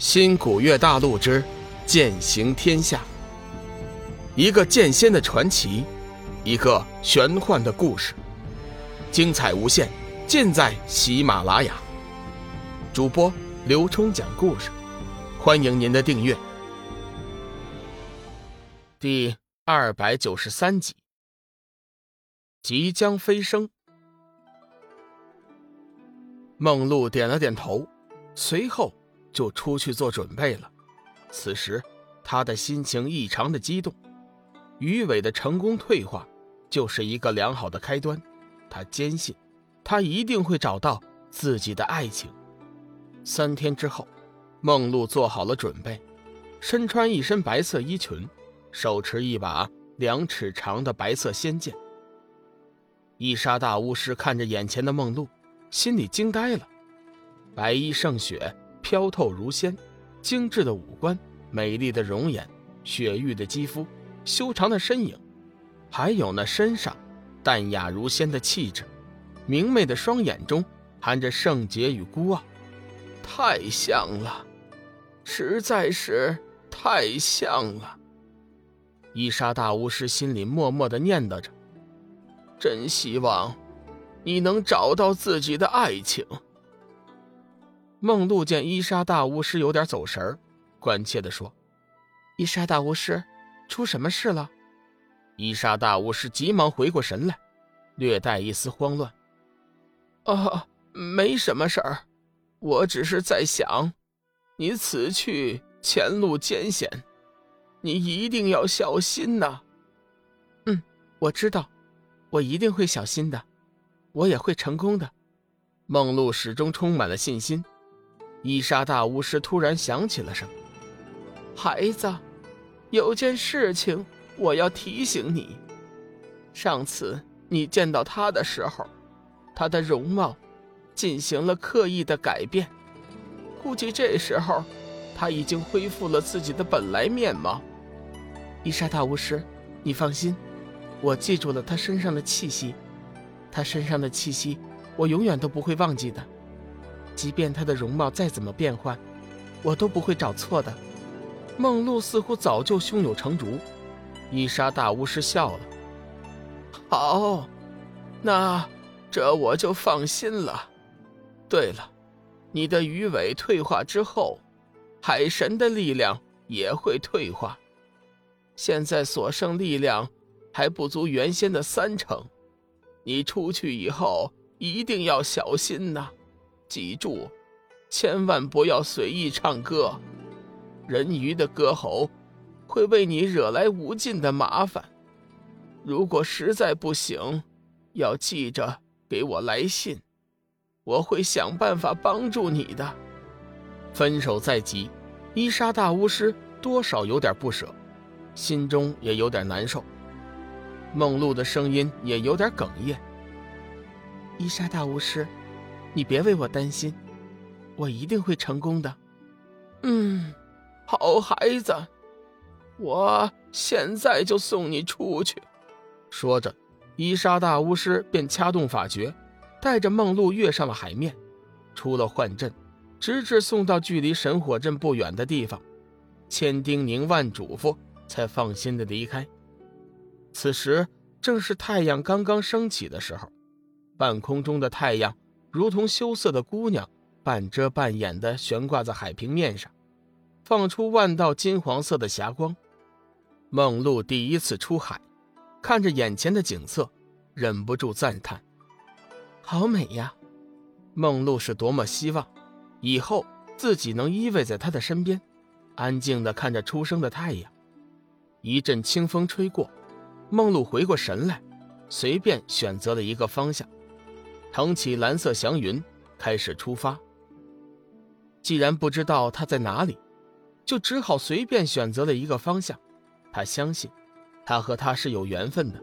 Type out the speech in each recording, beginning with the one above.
新古月大陆之剑行天下，一个剑仙的传奇，一个玄幻的故事，精彩无限，尽在喜马拉雅。主播刘冲讲故事，欢迎您的订阅。第二百九十三集，即将飞升。梦露点了点头，随后。就出去做准备了。此时，他的心情异常的激动。于伟的成功退化，就是一个良好的开端。他坚信，他一定会找到自己的爱情。三天之后，梦露做好了准备，身穿一身白色衣裙，手持一把两尺长的白色仙剑。伊莎大巫师看着眼前的梦露，心里惊呆了。白衣胜雪。飘透如仙，精致的五官，美丽的容颜，雪玉的肌肤，修长的身影，还有那身上淡雅如仙的气质，明媚的双眼中含着圣洁与孤傲，太像了，实在是太像了。伊莎大巫师心里默默的念叨着：“真希望你能找到自己的爱情。”梦露见伊莎大巫师有点走神儿，关切地说：“伊莎大巫师，出什么事了？”伊莎大巫师急忙回过神来，略带一丝慌乱：“啊，没什么事儿，我只是在想，你此去前路艰险，你一定要小心呐。”“嗯，我知道，我一定会小心的，我也会成功的。”梦露始终充满了信心。伊莎大巫师突然想起了什么，孩子，有件事情我要提醒你。上次你见到他的时候，他的容貌进行了刻意的改变，估计这时候他已经恢复了自己的本来面貌。伊莎大巫师，你放心，我记住了他身上的气息，他身上的气息，我永远都不会忘记的。即便他的容貌再怎么变换，我都不会找错的。梦露似乎早就胸有成竹。伊莎大巫师笑了：“好，那这我就放心了。对了，你的鱼尾退化之后，海神的力量也会退化。现在所剩力量还不足原先的三成，你出去以后一定要小心呐。”记住，千万不要随意唱歌，人鱼的歌喉会为你惹来无尽的麻烦。如果实在不行，要记着给我来信，我会想办法帮助你的。分手在即，伊莎大巫师多少有点不舍，心中也有点难受。梦露的声音也有点哽咽。伊莎大巫师。你别为我担心，我一定会成功的。嗯，好孩子，我现在就送你出去。说着，伊莎大巫师便掐动法诀，带着梦露跃上了海面，出了幻阵，直至送到距离神火阵不远的地方，千叮咛万嘱咐，才放心的离开。此时正是太阳刚刚升起的时候，半空中的太阳。如同羞涩的姑娘，半遮半掩地悬挂在海平面上，放出万道金黄色的霞光。梦露第一次出海，看着眼前的景色，忍不住赞叹：“好美呀！”梦露是多么希望，以后自己能依偎在他的身边，安静地看着初升的太阳。一阵清风吹过，梦露回过神来，随便选择了一个方向。腾起蓝色祥云，开始出发。既然不知道他在哪里，就只好随便选择了一个方向。他相信，他和他是有缘分的，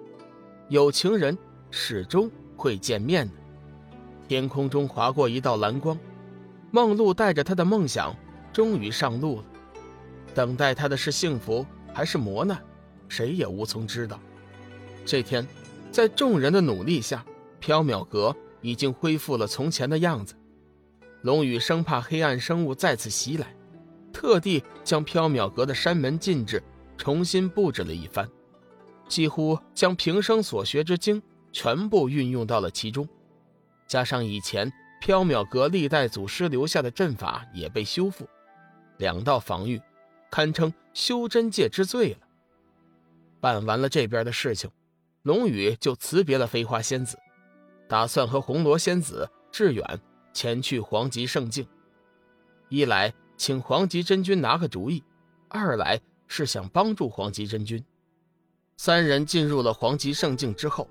有情人始终会见面的。天空中划过一道蓝光，梦露带着他的梦想，终于上路了。等待他的是幸福还是磨难，谁也无从知道。这天，在众人的努力下，缥缈阁。已经恢复了从前的样子。龙宇生怕黑暗生物再次袭来，特地将缥缈阁的山门禁制重新布置了一番，几乎将平生所学之经全部运用到了其中，加上以前缥缈阁历代祖师留下的阵法也被修复，两道防御堪称修真界之最了。办完了这边的事情，龙宇就辞别了飞花仙子，打算和红罗仙子、致远前去黄极圣境，一来。请黄极真君拿个主意，二来是想帮助黄极真君。三人进入了黄极圣境之后，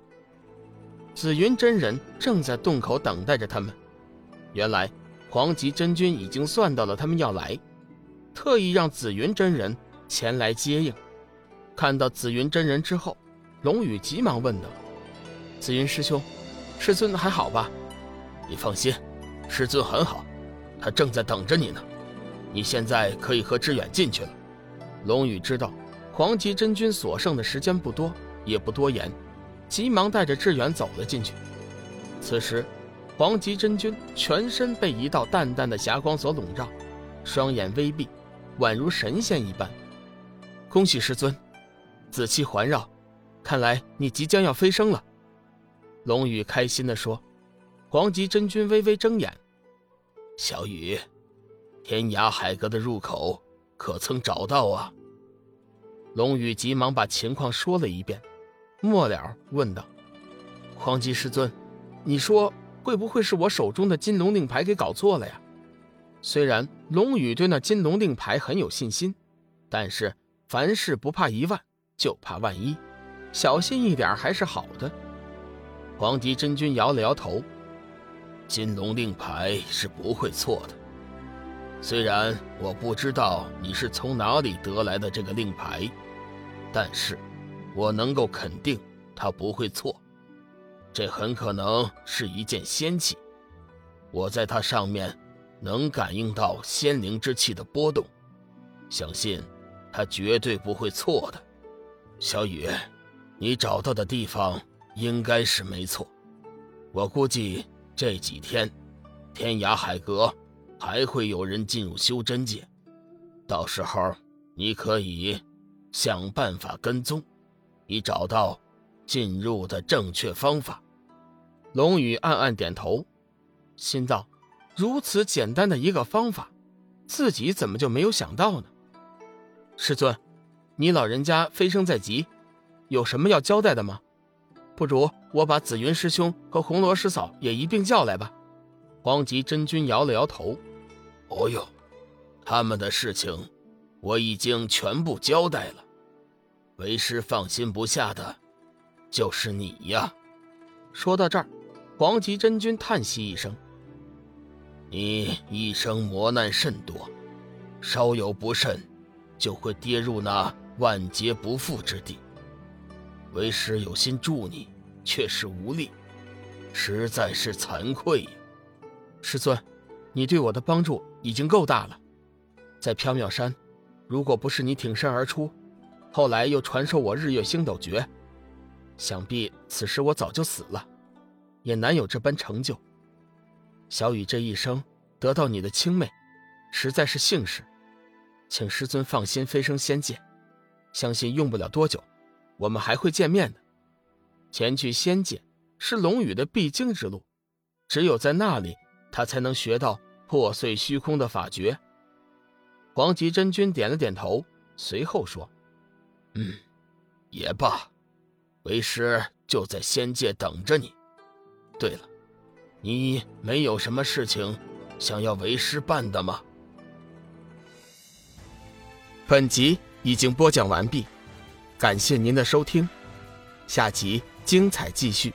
紫云真人正在洞口等待着他们。原来黄极真君已经算到了他们要来，特意让紫云真人前来接应。看到紫云真人之后，龙宇急忙问道：“紫云师兄，师尊还好吧？”“你放心，师尊很好，他正在等着你呢。”你现在可以和志远进去了。龙宇知道黄极真君所剩的时间不多，也不多言，急忙带着志远走了进去。此时，黄极真君全身被一道淡淡的霞光所笼罩，双眼微闭，宛如神仙一般。恭喜师尊，紫气环绕，看来你即将要飞升了。龙宇开心地说。黄极真君微微睁眼，小雨。天涯海阁的入口可曾找到啊？龙宇急忙把情况说了一遍，末了问道：“黄极师尊，你说会不会是我手中的金龙令牌给搞错了呀？”虽然龙宇对那金龙令牌很有信心，但是凡事不怕一万，就怕万一，小心一点还是好的。黄极真君摇了摇头：“金龙令牌是不会错的。”虽然我不知道你是从哪里得来的这个令牌，但是，我能够肯定它不会错。这很可能是一件仙器，我在它上面能感应到仙灵之气的波动，相信它绝对不会错的。小雨，你找到的地方应该是没错，我估计这几天，天涯海阁。还会有人进入修真界，到时候你可以想办法跟踪，以找到进入的正确方法。龙宇暗暗点头，心道：如此简单的一个方法，自己怎么就没有想到呢？师尊，你老人家飞升在即，有什么要交代的吗？不如我把紫云师兄和红罗师嫂也一并叫来吧。黄极真君摇了摇头。哦哟，他们的事情我已经全部交代了。为师放心不下的，就是你呀。说到这儿，黄极真君叹息一声：“你一生磨难甚多，稍有不慎，就会跌入那万劫不复之地。为师有心助你，却是无力，实在是惭愧呀，师尊。”你对我的帮助已经够大了，在缥缈山，如果不是你挺身而出，后来又传授我日月星斗诀，想必此时我早就死了，也难有这般成就。小雨这一生得到你的青睐，实在是幸事，请师尊放心飞升仙界，相信用不了多久，我们还会见面的。前去仙界是龙宇的必经之路，只有在那里，他才能学到。破碎虚空的法诀。黄极真君点了点头，随后说：“嗯，也罢，为师就在仙界等着你。对了，你没有什么事情想要为师办的吗？”本集已经播讲完毕，感谢您的收听，下集精彩继续。